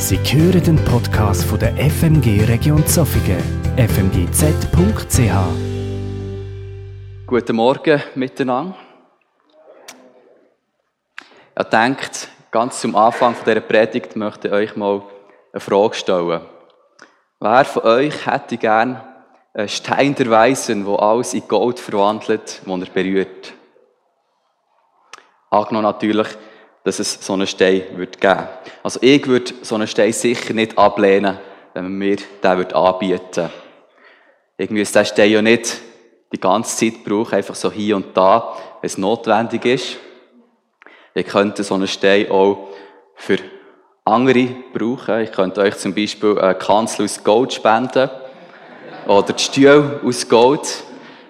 Sie hören den Podcast von der FMG Region Zofingen, fmgz.ch. Guten Morgen miteinander. Ich denkt, ganz zum Anfang dieser Predigt möchte ich euch mal eine Frage stellen. Wer von euch hätte gern einen Stein der Weisen, wo alles in Gold verwandelt, wo er berührt? Angenommen natürlich, dass es so einen Stein wird geben Also ich würde so einen Stein sicher nicht ablehnen, wenn man mir den anbieten würde. Ich müsste diesen Stein ja nicht die ganze Zeit brauchen, einfach so hier und da, wenn es notwendig ist. Ich könnte so einen Stein auch für andere brauchen. Ich könnte euch zum Beispiel eine Kanzel aus Gold spenden. Oder die Stühle aus Gold.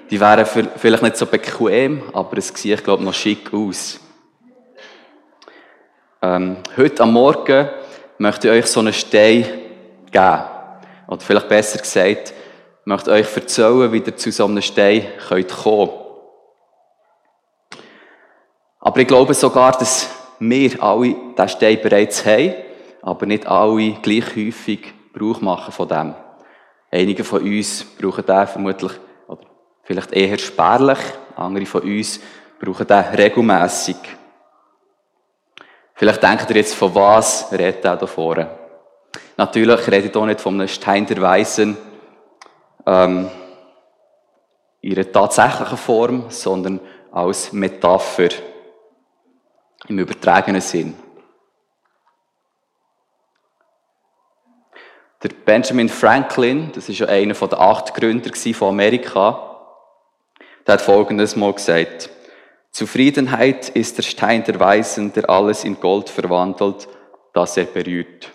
Die wären vielleicht nicht so bequem, aber es sieht, ich glaube, noch schick aus. Ähm, heute am Morgen möchte ich euch so einen Stein geben. Oder vielleicht besser gesagt, möchte euch erzählen, wie ihr zu so einem Stein könnt kommen Aber ich glaube sogar, dass wir alle diesen Stein bereits haben, aber nicht alle gleich häufig Gebrauch machen von dem. Einige von uns brauchen den vermutlich, oder vielleicht eher spärlich, andere von uns brauchen den regelmässig. Vielleicht denkt ihr jetzt, von was redet er da vorne? Natürlich rede ich hier nicht von einem Stein der Weisen ähm, ihrer tatsächlichen Form, sondern als Metapher im übertragenen Sinn. Der Benjamin Franklin, das ist ja einer der acht Gründer von Amerika, der hat Folgendes mal gesagt. Zufriedenheit ist der Stein der Weisen, der alles in Gold verwandelt, das er berührt.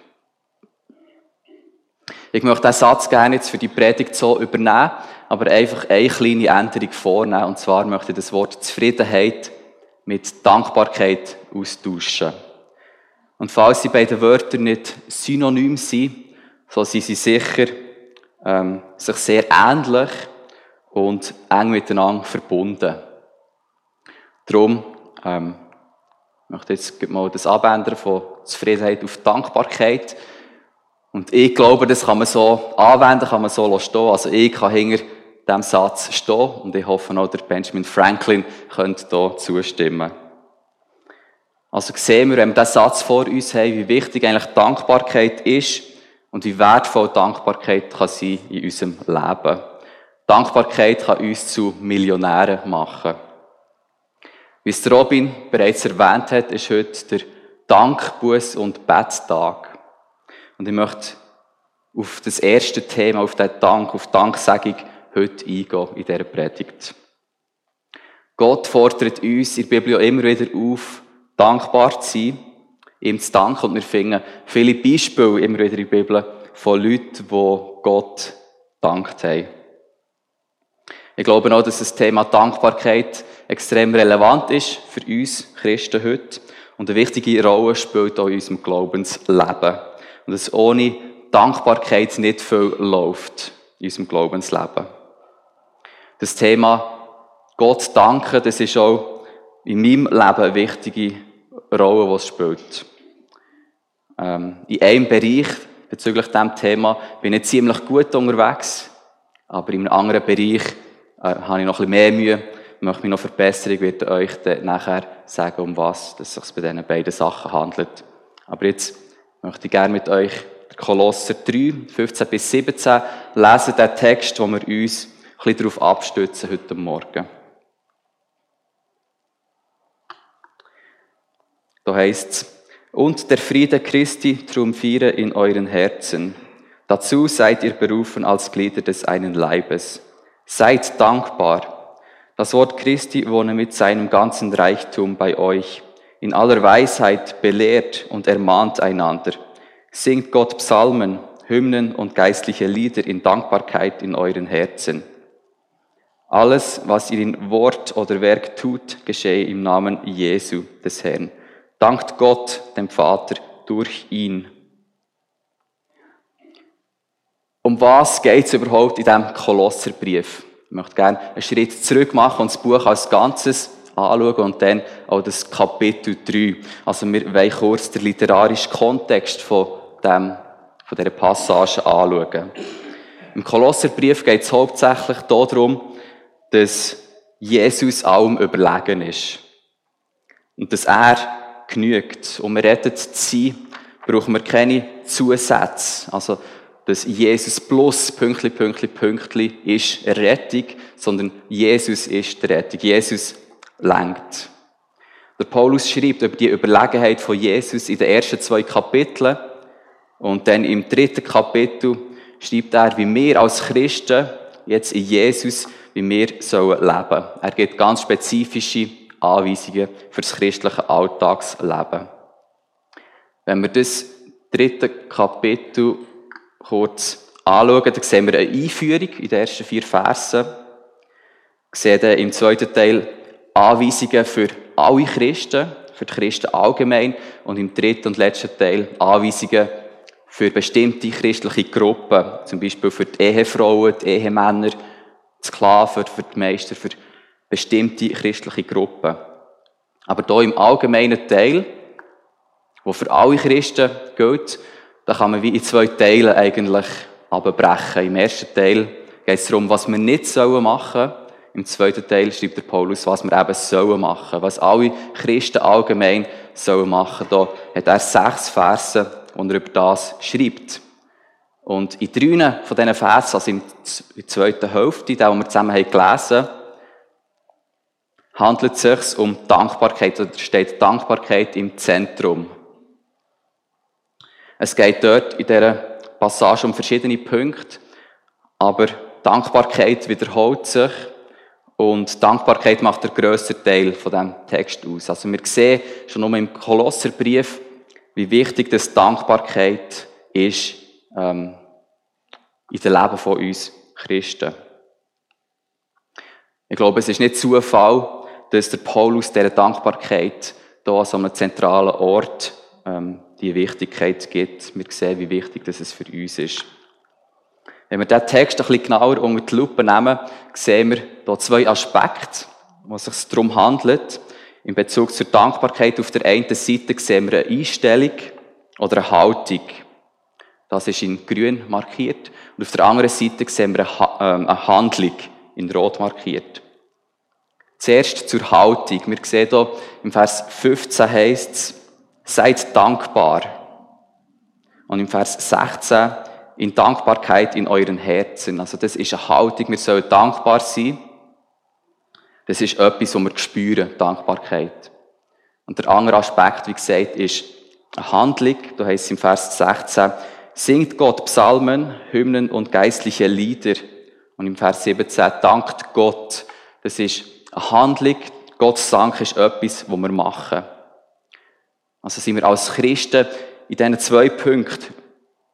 Ich möchte diesen Satz gerne jetzt für die Predigt so übernehmen, aber einfach eine kleine Änderung vornehmen. Und zwar möchte ich das Wort Zufriedenheit mit Dankbarkeit austauschen. Und falls die beiden Wörter nicht synonym sind, so sind sie sicher ähm, sich sehr ähnlich und eng miteinander verbunden. Darum ähm, möchte ich jetzt mal das abändern von Zufriedenheit auf Dankbarkeit. Und ich glaube, das kann man so anwenden, kann man so stehen. Also ich kann hinter diesem Satz stehen und ich hoffe auch, der Benjamin Franklin könnte hier zustimmen. Also sehen wir, wenn wir diesen Satz vor uns haben, wie wichtig eigentlich Dankbarkeit ist und wie wertvoll Dankbarkeit kann sein in unserem Leben. Dankbarkeit kann uns zu Millionären machen. Wie es Robin bereits erwähnt hat, ist heute der Dankbuß- und Betttag. Und ich möchte auf das erste Thema, auf den Dank, auf Danksagung heute eingehen in dieser Predigt. Gott fordert uns in der Bibel immer wieder auf, dankbar zu sein, ihm zu danken. Und wir finden viele Beispiele immer wieder in der Bibel von Leuten, die Gott dankt haben. Ich glaube auch, dass das Thema Dankbarkeit extrem relevant ist für uns Christen heute und eine wichtige Rolle spielt auch in unserem Glaubensleben. Und dass ohne Dankbarkeit nicht viel läuft in unserem Glaubensleben. Das Thema Gott danken, das ist auch in meinem Leben eine wichtige Rolle, die es spielt. Ähm, in einem Bereich bezüglich diesem Thema bin ich ziemlich gut unterwegs, aber in einem anderen Bereich äh, habe ich noch ein bisschen mehr Mühe, möchte mich noch verbessern. Ich werde euch dann nachher sagen, um was es sich bei diesen beiden Sachen handelt. Aber jetzt möchte ich gerne mit euch Kolosser 3, 15 bis 17 lesen, den Text, wo wir uns ein bisschen darauf abstützen heute Morgen. Da heißt es, und der Friede Christi triumphiere in euren Herzen. Dazu seid ihr berufen als Glieder des einen Leibes. Seid dankbar. Das Wort Christi wohne mit seinem ganzen Reichtum bei euch. In aller Weisheit belehrt und ermahnt einander. Singt Gott Psalmen, Hymnen und geistliche Lieder in Dankbarkeit in euren Herzen. Alles, was ihr in Wort oder Werk tut, geschehe im Namen Jesu des Herrn. Dankt Gott, dem Vater, durch ihn. Um was geht es überhaupt in diesem Kolosserbrief? Ich möchte gerne einen Schritt zurück machen und das Buch als Ganzes anschauen und dann auch das Kapitel 3. Also wir wollen kurz den literarischen Kontext von dem, von dieser Passage anschauen. Im Kolosserbrief geht es hauptsächlich darum, dass Jesus allem überlegen ist. Und dass er genügt. Um rettet zu sein, brauchen wir keine Zusätze. Also, dass Jesus plus Pünktli, Pünktli, Pünktli ist Rettung, sondern Jesus ist die Rettung. Jesus lenkt. Der Paulus schreibt über die Überlegenheit von Jesus in den ersten zwei Kapiteln und dann im dritten Kapitel schreibt er, wie wir als Christen jetzt in Jesus, wie wir sollen leben. Er gibt ganz spezifische Anweisungen für das christliche Alltagsleben. Wenn wir das dritte Kapitel kurz anschauen, dann sehen wir eine Einführung in den ersten vier Versen. Wir sehen dann im zweiten Teil Anweisungen für alle Christen, für die Christen allgemein und im dritten und letzten Teil Anweisungen für bestimmte christliche Gruppen, zum Beispiel für die Ehefrauen, die Ehemänner, die Sklaven, für die Meister, für bestimmte christliche Gruppen. Aber hier im allgemeinen Teil, wo für alle Christen gilt, da kann man wie in zwei Teile eigentlich abbrechen. Im ersten Teil geht es darum, was wir nicht machen sollen. Im zweiten Teil schreibt der Paulus, was wir eben sollen machen, was alle Christen allgemein sollen machen. Da hat er sechs Verse, wo er über das schreibt. Und in drei von diesen Versen, also in der zweiten Hälfte, den wir zusammen haben gelesen handelt es sich um Dankbarkeit, oder steht Dankbarkeit im Zentrum. Es geht dort in dieser Passage um verschiedene Punkte, aber Dankbarkeit wiederholt sich und Dankbarkeit macht der grösste Teil von dem Text aus. Also wir sehen schon nur im Kolosserbrief, wie wichtig das Dankbarkeit ist ähm, in dem Leben von uns Christen. Ich glaube, es ist nicht Zufall, dass der Paulus dieser Dankbarkeit hier an so einem zentralen Ort ähm, die Wichtigkeit gibt. Wir sehen, wie wichtig das für uns ist. Wenn wir diesen Text ein bisschen genauer unter die Lupe nehmen, sehen wir hier zwei Aspekte, wo es sich darum handelt. In Bezug zur Dankbarkeit auf der einen Seite sehen wir eine Einstellung oder eine Haltung. Das ist in grün markiert. Und auf der anderen Seite sehen wir ähm, eine Handlung in rot markiert. Zuerst zur Haltung. Wir sehen hier im Vers 15 heißt es, seid dankbar. Und im Vers 16, in Dankbarkeit in euren Herzen. Also das ist eine Haltung, wir sollen dankbar sein. Das ist etwas, was wir spüren, Dankbarkeit. Und der andere Aspekt, wie gesagt, ist eine Handlung. Da heißt es im Vers 16, singt Gott Psalmen, Hymnen und geistliche Lieder. Und im Vers 17, dankt Gott. Das ist eine Handlung. Gottes Dank ist etwas, was wir machen. Also sind wir als Christen in diesen zwei Punkten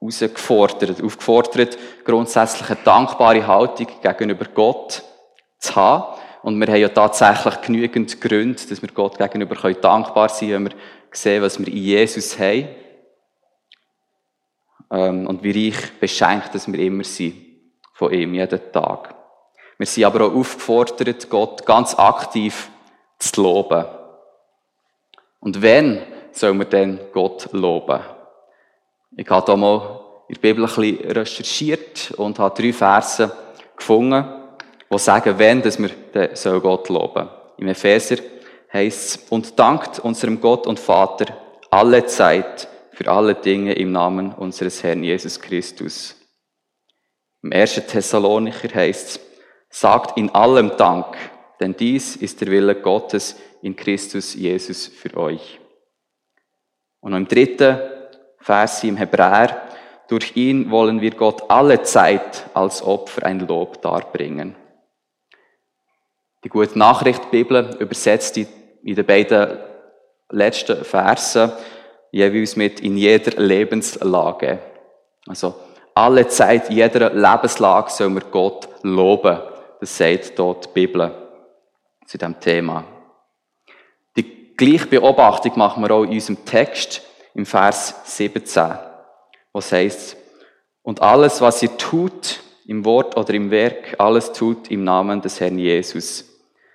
herausgefordert, aufgefordert, grundsätzlich eine dankbare Haltung gegenüber Gott zu haben. Und wir haben ja tatsächlich genügend Gründe, dass wir Gott gegenüber dankbar sein können, wenn wir sehen, was wir in Jesus haben. Ähm, und wie reich beschenkt, dass wir immer sind von ihm, jeden Tag. Wir sind aber auch aufgefordert, Gott ganz aktiv zu loben. Und wenn sollen wir denn Gott loben? Ich habe da mal in der Bibel ein bisschen recherchiert und habe drei Verse gefunden, die sagen, wenn, dass wir den Gott loben sollen. Im Epheser heißt es, und dankt unserem Gott und Vater alle Zeit für alle Dinge im Namen unseres Herrn Jesus Christus. Im 1. Thessalonicher heißt es, sagt in allem Dank, denn dies ist der Wille Gottes in Christus Jesus für euch. Und im dritten Vers im Hebräer, durch ihn wollen wir Gott alle Zeit als Opfer ein Lob darbringen. Die gute Nachricht Bibel übersetzt die in den beiden letzten Versen jeweils mit in jeder Lebenslage. Also alle Zeit, in jeder Lebenslage sollen wir Gott loben. Das sagt dort die Bibel zu diesem Thema. Gleiche Beobachtung machen wir auch in unserem Text im Vers 17, wo es heißt, und alles, was ihr tut, im Wort oder im Werk, alles tut im Namen des Herrn Jesus,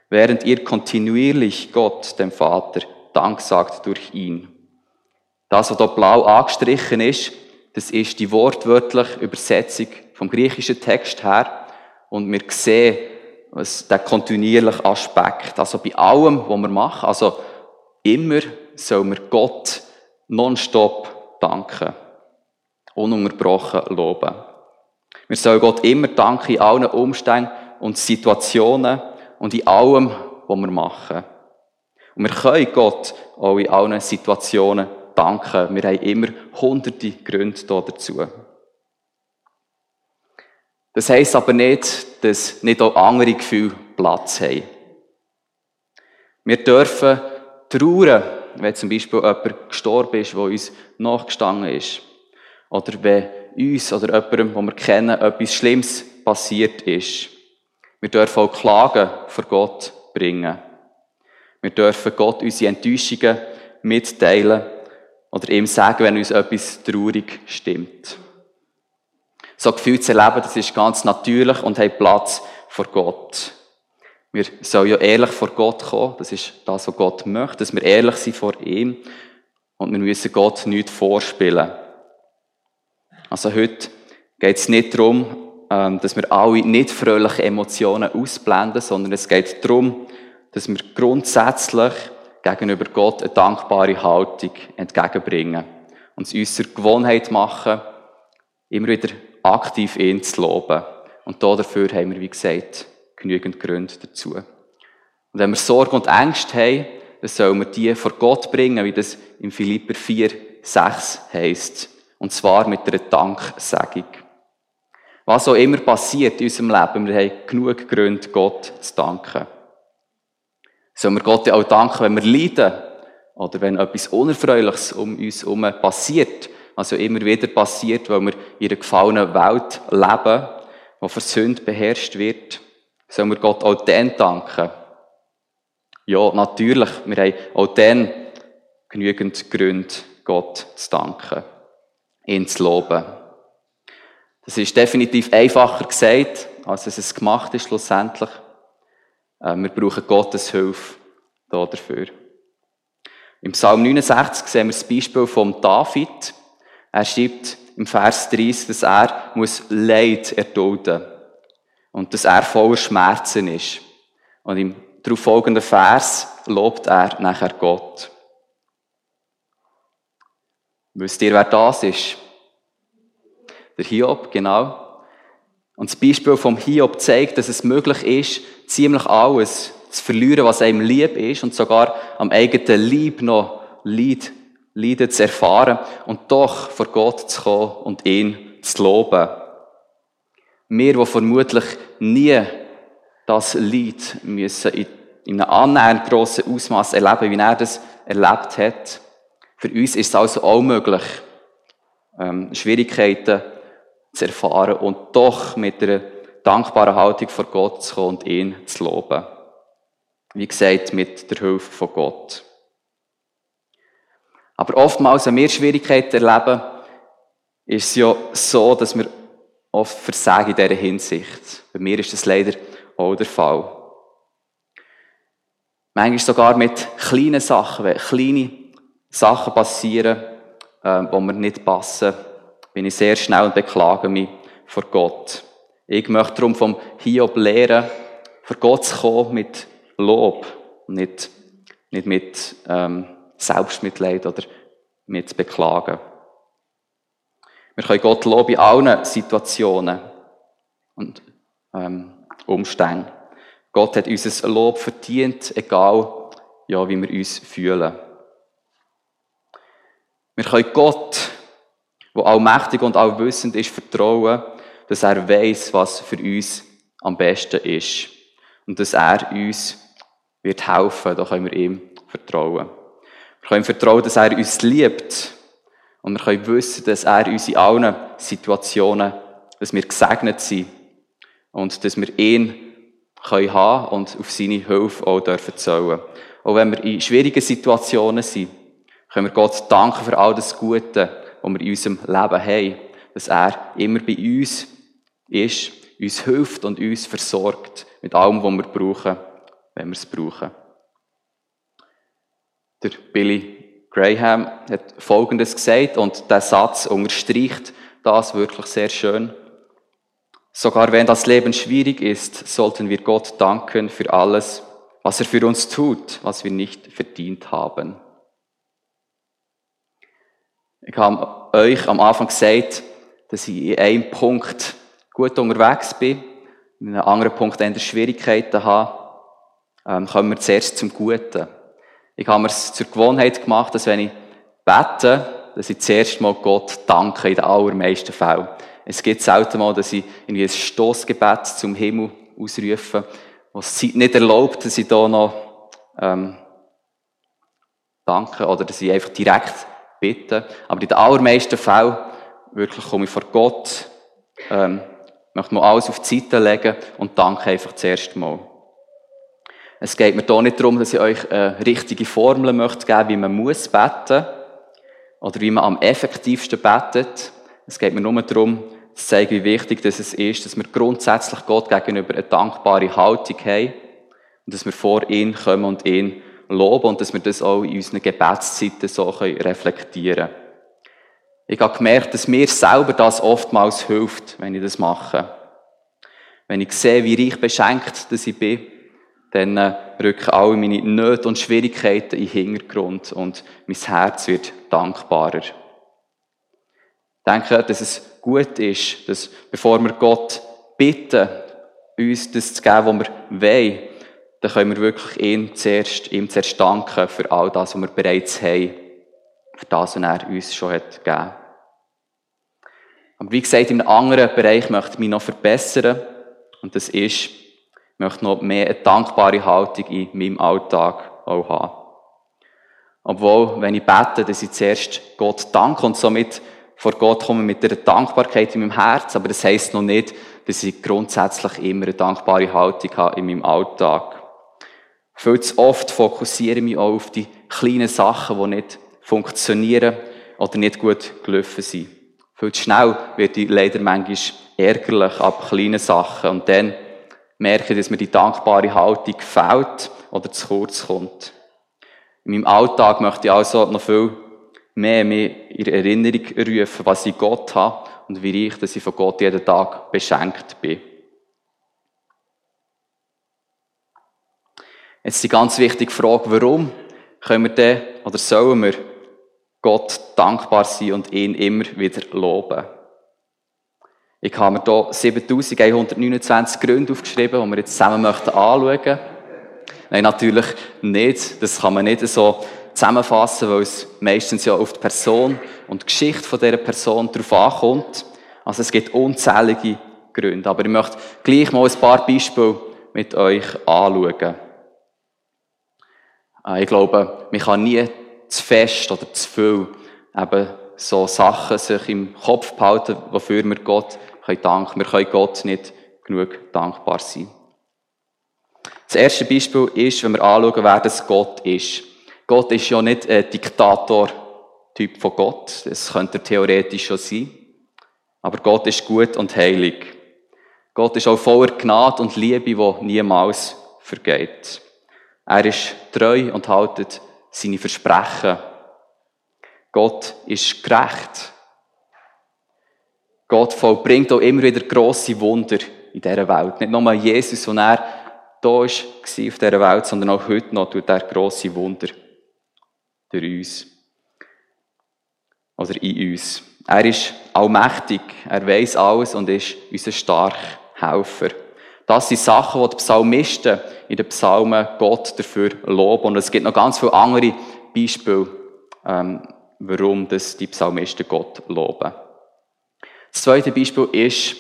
während ihr kontinuierlich Gott, dem Vater, Dank sagt durch ihn. Das, was hier blau angestrichen ist, Das ist die wortwörtliche Übersetzung vom griechischen Text her. Und wir sehen, was der kontinuierliche Aspekt, also bei allem, was wir machen, also immer sollen wir Gott nonstop danken. Ununterbrochen loben. Wir sollen Gott immer danken in allen Umständen und Situationen und in allem, was wir machen. Und wir können Gott auch in allen Situationen danken. Wir haben immer hunderte Gründe dazu. Das heisst aber nicht, dass nicht auch andere Gefühle Platz haben. Wir dürfen trauern, wenn zum Beispiel jemand gestorben ist, der uns nachgestanden ist. Oder wenn uns oder jemandem, den wir kennen, etwas Schlimmes passiert ist. Wir dürfen auch Klagen vor Gott bringen. Wir dürfen Gott unsere Enttäuschungen mitteilen oder ihm sagen, wenn uns etwas traurig stimmt. So Gefühl zu erleben, das ist ganz natürlich und hat Platz vor Gott. Wir sollen ja ehrlich vor Gott kommen. Das ist das, was Gott möchte, dass wir ehrlich sind vor ihm. Und wir müssen Gott nichts vorspielen. Also heute geht es nicht darum, ähm, dass wir alle nicht fröhliche Emotionen ausblenden, sondern es geht darum, dass wir grundsätzlich gegenüber Gott eine dankbare Haltung entgegenbringen. Und es uns zur Gewohnheit machen, immer wieder aktiv ihn zu loben. Und dafür haben wir, wie gesagt, genügend Gründe dazu. Und wenn wir Sorge und Ängste haben, dann sollen wir die vor Gott bringen, wie das im Philipper 4, 6 heisst. Und zwar mit einer Danksagung. Was auch immer passiert in unserem Leben, wir haben genug Gründe, Gott zu danken. Sollen wir Gott auch danken, wenn wir leiden oder wenn etwas Unerfreuliches um uns herum passiert, also immer wieder passiert, weil wir in einer gefallenen Welt leben, die von Sünde beherrscht wird, sollen wir Gott auch dann danken. Ja, natürlich, wir haben auch dann genügend Gründe, Gott zu danken, ihn zu loben. Das ist definitiv einfacher gesagt, als es gemacht ist schlussendlich. Äh, wir brauchen Gottes Hilfe dafür. Im Psalm 69 sehen wir das Beispiel von David. Er schreibt im Vers 30, dass er muss Leid erdulden muss und dass er voller Schmerzen ist. Und im darauf folgenden Vers lobt er nachher Gott. Wisst ihr, wer das ist? Der Hiob, genau. Und das Beispiel vom Hiob zeigt, dass es möglich ist, ziemlich alles zu verlieren, was einem lieb ist und sogar am eigenen Lieb noch Leid, Leiden zu erfahren und doch vor Gott zu kommen und ihn zu loben. Wir, die vermutlich nie das Leid müssen in einem annähernd grossen Ausmaß erleben, wie er das erlebt hat. Für uns ist es also auch möglich, ähm, Schwierigkeiten zu erfahren und doch mit einer dankbaren Haltung vor Gott zu kommen und ihn zu loben. Wie gesagt, mit der Hilfe von Gott. Aber oftmals, wenn wir Schwierigkeiten erleben, ist es ja so, dass wir oft versagen in dieser Hinsicht. Bei mir ist das leider auch der Fall. Manchmal sogar mit kleinen Sachen, wenn kleine Sachen passieren, äh, die mir nicht passen, bin ich sehr schnell und beklage mich vor Gott. Ich möchte darum vom Hiob lehren, vor Gott zu kommen mit Lob, nicht, nicht mit ähm, Selbstmitleid oder mit Beklagen. Wir können Gott loben in allen Situationen und ähm, Umständen. Gott hat unser Lob verdient, egal ja, wie wir uns fühlen. Wir können Gott wo allmächtig und allwissend ist, vertrauen, dass er weiß, was für uns am besten ist. Und dass er uns wird helfen, da können wir ihm vertrauen. Wir können vertrauen, dass er uns liebt. Und wir können wissen, dass er uns in allen Situationen, dass wir gesegnet sind. Und dass wir ihn können haben und auf seine Hilfe auch dürfen zählen. Auch wenn wir in schwierigen Situationen sind, können wir Gott danken für all das Gute, die wir in unserem Leben haben, dass er immer bei uns ist, uns hilft und uns versorgt mit allem, was wir brauchen, wenn wir es brauchen. Der Billy Graham hat Folgendes gesagt und der Satz unterstreicht das wirklich sehr schön. Sogar wenn das Leben schwierig ist, sollten wir Gott danken für alles, was er für uns tut, was wir nicht verdient haben. Ich habe euch am Anfang gesagt, dass ich in einem Punkt gut unterwegs bin, in einem anderen Punkt eher Schwierigkeiten habe. Ähm, kommen wir zuerst zum Guten. Ich habe mir es zur Gewohnheit gemacht, dass wenn ich bete, dass ich zuerst mal Gott danke, in den allermeisten Fällen. Es gibt selten mal, dass ich in ein Stoßgebet zum Himmel ausrufe, was Zeit nicht erlaubt, dass ich da noch ähm, danke oder dass ich einfach direkt bitte. Aber in den allermeisten Fällen wirklich komme ich vor Gott, ähm, möchte mal alles auf die Seite legen und danke einfach zuerst mal. Es geht mir hier nicht darum, dass ich euch eine richtige Formel möchte wie man muss beten oder wie man am effektivsten betet. Es geht mir nur darum, zu zeigen, wie wichtig das ist, dass wir grundsätzlich Gott gegenüber eine dankbare Haltung haben und dass wir vor ihn kommen und ihn loben und dass wir das auch in unseren Gebetszeiten so reflektieren können. Ich habe gemerkt, dass mir selber das oftmals hilft, wenn ich das mache. Wenn ich sehe, wie reich beschenkt dass ich bin, dann äh, rücken alle meine Nöte und Schwierigkeiten in den Hintergrund und mein Herz wird dankbarer. Ich denke, dass es gut ist, dass bevor wir Gott bitten, uns das zu geben, was wir wollen, dann können wir wirklich ihm zuerst, ihm zuerst danken für all das, was wir bereits haben für das, was er uns schon hat gegeben. Aber wie gesagt, in einem anderen Bereich möchte ich mich noch verbessern. Und das ist, ich möchte noch mehr eine dankbare Haltung in meinem Alltag auch haben. Obwohl, wenn ich bete, dass ich zuerst Gott danke und somit vor Gott komme mit einer Dankbarkeit in meinem Herz, aber das heisst noch nicht, dass ich grundsätzlich immer eine dankbare Haltung habe in meinem Alltag. Viel zu oft fokussiere ich mich auch auf die kleinen Sachen, die nicht funktionieren oder nicht gut gelaufen sind. Viel zu schnell wird ich leider manchmal ärgerlich ab kleinen Sachen und dann merke ich, dass mir die dankbare Haltung fehlt oder zu kurz kommt. In meinem Alltag möchte ich also noch viel mehr mir in Erinnerung rufen, was ich Gott habe und wie reich, dass ich von Gott jeden Tag beschenkt bin. Jetzt die ganz wichtige Frage, warum können wir denn oder sollen wir Gott dankbar sein und ihn immer wieder loben. Ich habe mir hier 7129 Gründe aufgeschrieben, die wir jetzt zusammen möchten anschauen. Nein, natürlich nicht. Das kann man nicht so zusammenfassen, weil es meistens ja auf die Person und die Geschichte dieser Person darauf ankommt. Also es gibt unzählige Gründe. Aber ich möchte gleich mal ein paar Beispiele mit euch anschauen. Äh, ich glaube, man kann nie zu fest oder zu viel eben so Sachen sich im Kopf behalten, wofür wir Gott können danken. Wir können Gott nicht genug dankbar sein. Das erste Beispiel ist, wenn wir anschauen, wer das Gott ist. Gott ist ja nicht ein Diktator-Typ von Gott. Das könnte theoretisch schon sein. Aber Gott ist gut und heilig. Gott ist auch voller Gnade und Liebe, die niemals vergeht. Er ist treu und haltet seine Versprechen. Gott ist gerecht. Gott vollbringt auch immer wieder grosse Wunder in dieser Welt. Nicht nur Jesus, als er da war auf dieser Welt, sondern auch heute noch tut er grosse Wunder durch uns. Oder in uns. Er ist allmächtig, er weiß alles und ist unser starker Helfer. Das sind Sachen, die die Psalmisten in den Psalmen Gott dafür loben. Und es gibt noch ganz viele andere Beispiele, ähm, warum die Psalmisten Gott loben. Das zweite Beispiel ist,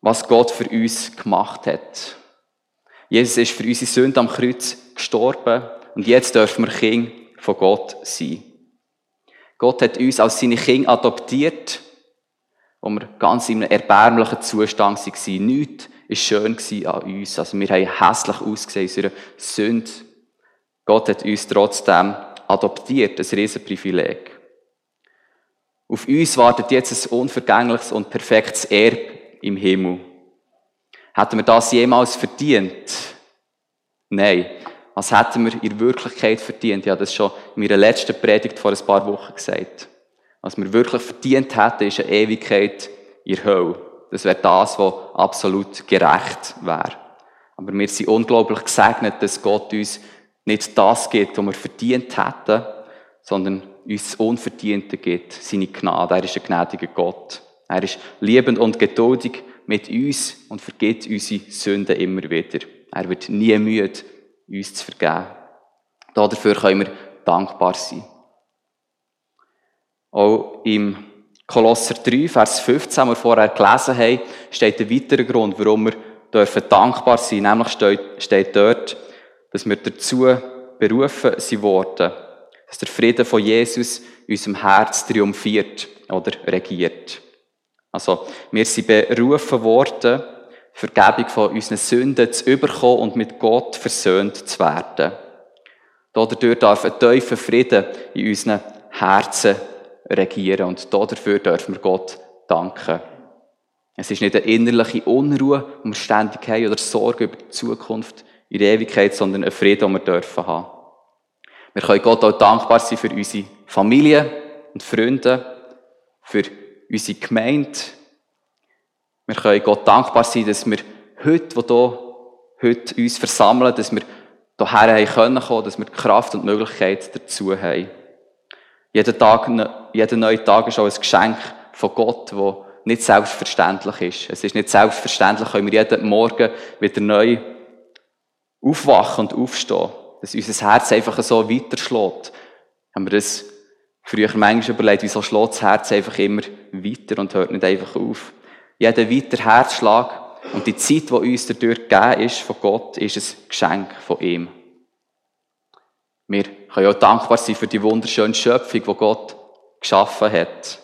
was Gott für uns gemacht hat. Jesus ist für unsere Sünde am Kreuz gestorben und jetzt dürfen wir Kinder von Gott sein. Gott hat uns als seine Kinder adoptiert, wo wir ganz in einem erbärmlichen Zustand waren. Nichts war schön an uns. Also wir haben hässlich ausgesehen in unserer Sünde. Gott hat uns trotzdem adoptiert, ein Riesenprivileg. Auf uns wartet jetzt ein unvergängliches und perfektes Erb im Himmel. Hätten wir das jemals verdient? Nein. als hätten wir in Wirklichkeit verdient. Ich habe das schon in meiner letzten Predigt vor ein paar Wochen gesagt. Was wir wirklich verdient hätten, ist eine Ewigkeit in der Hölle. Das wäre das, was absolut gerecht wäre. Aber wir sind unglaublich gesegnet, dass Gott uns nicht das gibt, was wir verdient hätten, sondern uns Unverdiente gibt, seine Gnade. Er ist ein gnädiger Gott. Er ist liebend und geduldig mit uns und vergibt unsere Sünden immer wieder. Er wird nie müde, uns zu vergeben. Dafür können wir dankbar sein. Auch im Kolosser 3, Vers 15, wir vorher gelesen haben, steht ein weiterer Grund, warum wir dürfen dankbar sein. Nämlich steht, steht dort, dass wir dazu berufen sind worden, dass der Frieden von Jesus in unserem Herz triumphiert oder regiert. Also, wir sind berufen worden, Vergebung von unseren Sünden zu überkommen und mit Gott versöhnt zu werden. Dadurch darf ein tiefer Frieden in unseren Herzen regieren und dafür dürfen wir Gott danken. Es ist nicht eine innerliche Unruhe, haben oder Sorge über die Zukunft in der Ewigkeit, sondern ein Frieden, den wir dürfen haben. Wir können Gott auch dankbar sein für unsere Familie und Freunde, für unsere Gemeinde, wir können Gott dankbar sein, dass wir heute, wo hier, heute uns versammeln, dass wir hierher können kommen, dass wir die Kraft und die Möglichkeit dazu haben. Jeder Tag, jeder neue Tag ist auch ein Geschenk von Gott, das nicht selbstverständlich ist. Es ist nicht selbstverständlich, können wir jeden Morgen wieder neu aufwachen und aufstehen. Dass unser Herz einfach so weiterschlägt. Haben wir das früher manchmal überlegt, wieso schlägt das Herz einfach immer weiter und hört nicht einfach auf jeder weitere Herzschlag und die Zeit, die uns dadurch gegeben ist von Gott, ist ein Geschenk von ihm. Wir können auch dankbar sein für die wunderschöne Schöpfung, die Gott geschaffen hat.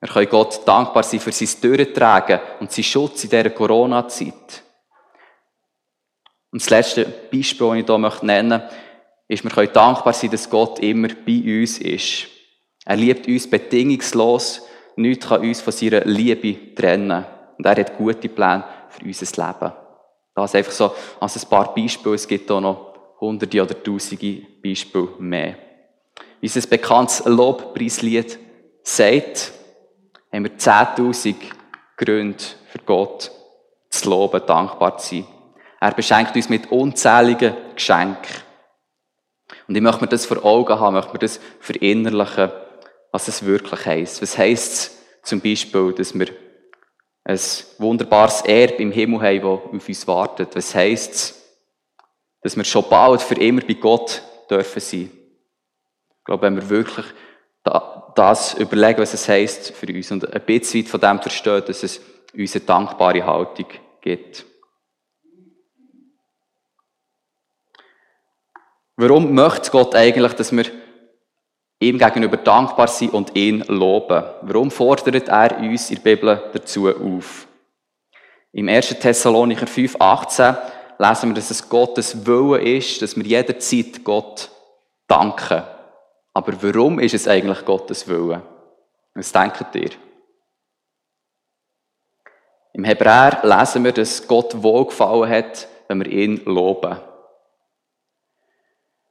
Wir können Gott dankbar sein für sein Durchtragen und sein Schutz in dieser Corona-Zeit. Und das letzte Beispiel, das ich hier nennen möchte, ist, wir können dankbar sein, dass Gott immer bei uns ist. Er liebt uns bedingungslos Nichts kann uns von seiner Liebe trennen. Und er hat gute Pläne für unser Leben. Das einfach so als ein paar Beispiele. Es gibt auch noch hunderte oder tausende Beispiele mehr. Wie es ein bekanntes Lobpreislied sagt, haben wir 10.000 Gründe für Gott zu loben, dankbar zu sein. Er beschenkt uns mit unzähligen Geschenken. Und ich möchte mir das vor Augen haben, möchte mir das verinnerlichen, was es wirklich heisst. Was heisst es zum Beispiel, dass wir ein wunderbares Erbe im Himmel haben, das auf uns wartet? Was heisst es, dass wir schon bald für immer bei Gott dürfen sein? Ich glaube, wenn wir wirklich das überlegen, was es heisst für uns und ein bisschen weit von dem verstehen, dass es unsere dankbare Haltung gibt. Warum möchte Gott eigentlich, dass wir ihm gegenüber dankbar sein und ihn loben. Warum fordert er uns in der Bibel dazu auf? Im 1. Thessalonicher 5,18 lesen wir, dass es Gottes Wille ist, dass wir jederzeit Gott danken. Aber warum ist es eigentlich Gottes Wille? Was denkt ihr? Im Hebräer lesen wir, dass Gott wohlgefallen hat, wenn wir ihn loben.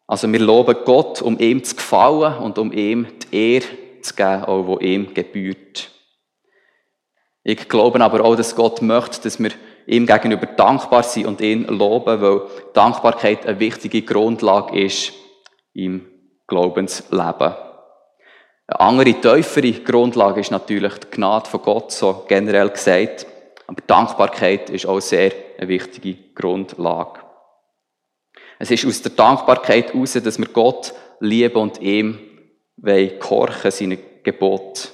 Also wir loben Gott, um ihm zu gefallen und um ihm die Ehre zu geben, auch wo ihm gebührt. Ich glaube aber auch, dass Gott möchte, dass wir ihm gegenüber dankbar sind und ihn loben, weil Dankbarkeit eine wichtige Grundlage ist im Glaubensleben. Eine andere, tiefere Grundlage ist natürlich die Gnade von Gott, so generell gesagt. Aber Dankbarkeit ist auch sehr eine wichtige Grundlage. Es ist aus der Dankbarkeit heraus, dass wir Gott lieben und ihm gehorchen, seine Gebot.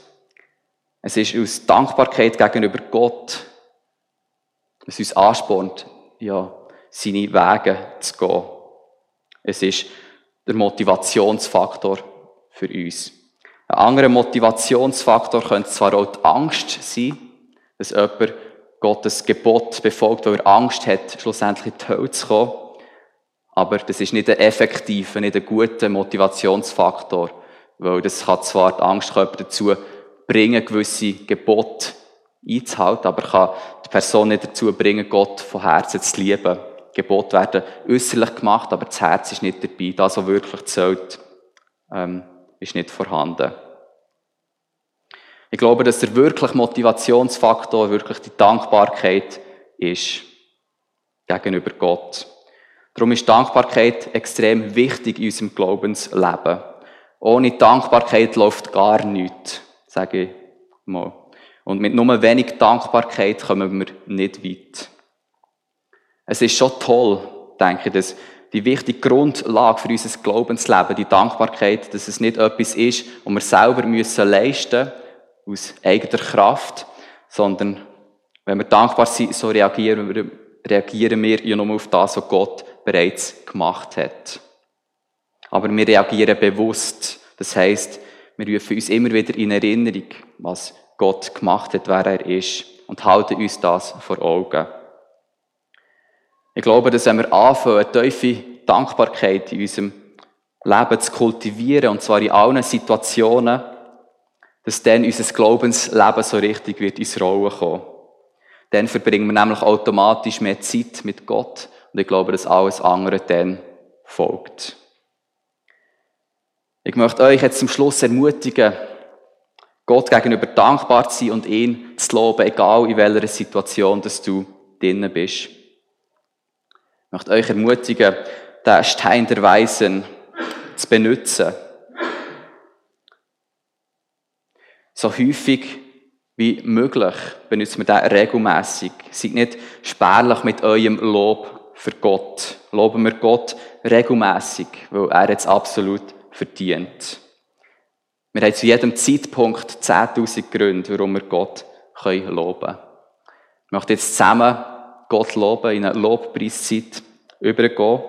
Es ist aus Dankbarkeit gegenüber Gott, was uns anspornt, ja, seine Wege zu gehen. Es ist der Motivationsfaktor für uns. Ein anderer Motivationsfaktor könnte zwar auch die Angst sein, dass jemand Gottes Gebot befolgt, weil er Angst hat, schlussendlich in die Hölle zu kommen. Aber das ist nicht ein effektiver, nicht ein guter Motivationsfaktor. Weil das kann zwar die Angst dazu bringen, gewisse Gebote einzuhalten, aber kann die Person nicht dazu bringen, Gott von Herzen zu lieben Gebote werden äußerlich gemacht, aber das Herz ist nicht dabei. Das, was wirklich zählt, ähm, ist nicht vorhanden. Ich glaube, dass der wirkliche Motivationsfaktor wirklich die Dankbarkeit ist gegenüber Gott. Darum ist Dankbarkeit extrem wichtig in unserem Glaubensleben. Ohne Dankbarkeit läuft gar nichts, sage ich mal. Und mit nur wenig Dankbarkeit kommen wir nicht weit. Es ist schon toll, denke ich, dass die wichtige Grundlage für unser Glaubensleben, die Dankbarkeit, dass es nicht etwas ist, was wir selber müssen leisten aus eigener Kraft, sondern wenn wir dankbar sind, so reagieren wir, reagieren wir ja nur auf das, was Gott bereits gemacht hat. Aber wir reagieren bewusst. Das heißt, wir rufen uns immer wieder in Erinnerung, was Gott gemacht hat, wer er ist, und halten uns das vor Augen. Ich glaube, dass wenn wir anfangen, eine tiefe Dankbarkeit in unserem Leben zu kultivieren, und zwar in allen Situationen, dass dann unser Glaubensleben so richtig wird ins Rollen kommen. Dann verbringen wir nämlich automatisch mehr Zeit mit Gott und ich glaube, dass alles andere dann folgt. Ich möchte euch jetzt zum Schluss ermutigen, Gott gegenüber dankbar zu sein und ihn zu loben, egal in welcher Situation dass du drinnen bist. Ich möchte euch ermutigen, den Stein der Weisen zu benutzen. So häufig wie möglich benutzen wir den regelmäßig. Seid nicht spärlich mit eurem Lob für Gott. Loben wir Gott regelmäßig, weil er jetzt absolut verdient. Wir haben zu jedem Zeitpunkt 10.000 Gründe, warum wir Gott loben können. Ich möchte jetzt zusammen Gott loben, in eine Lobpreiszeit übergehen.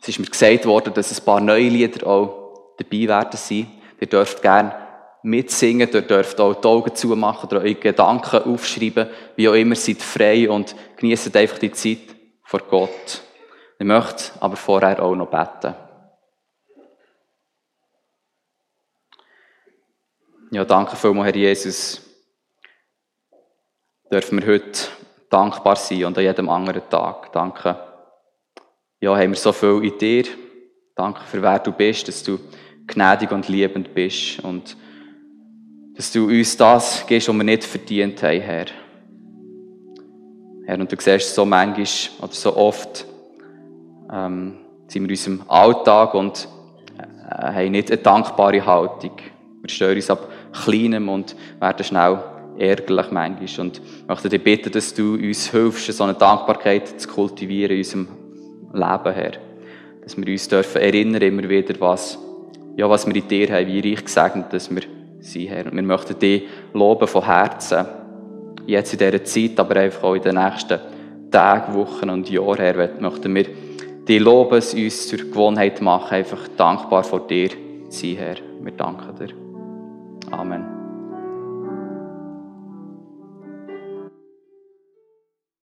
Es ist mir gesagt worden, dass ein paar neue Lieder auch dabei werden sein. Ihr dürft gerne mitsingen, ihr dürft auch die Augen zumachen oder eure Gedanken aufschreiben, wie auch immer, seid frei und genießt einfach die Zeit vor Gott. Ich möchte aber vorher auch noch beten. Ja, danke vielmals, Herr Jesus. Dürfen wir heute dankbar sein und an jedem anderen Tag. Danke. Ja, haben wir so viel in dir. Danke für wer du bist, dass du gnädig und liebend bist und dass du uns das gibst, was wir nicht verdient haben, Herr. Herr, und du siehst so manchmal oder so oft, ähm, sind wir in unserem Alltag und äh, haben nicht eine dankbare Haltung. Wir stören uns ab Kleinem und werden schnell ärgerlich manchmal. Und ich möchte dich bitten, dass du uns hilfst, so eine Dankbarkeit zu kultivieren in unserem Leben, Herr. Dass wir uns dürfen erinnern immer wieder, was, ja, was wir in dir haben, wie reich gesegnet, dass wir sind, Herr. Und wir möchten dich loben von Herzen. Jetzt in dieser Zeit, aber einfach auch in den nächsten Tagen, Wochen und Jahren, Herr, möchten wir dich loben, es uns zur Gewohnheit machen, einfach dankbar vor dir zu sein, Herr. Wir danken dir. Amen.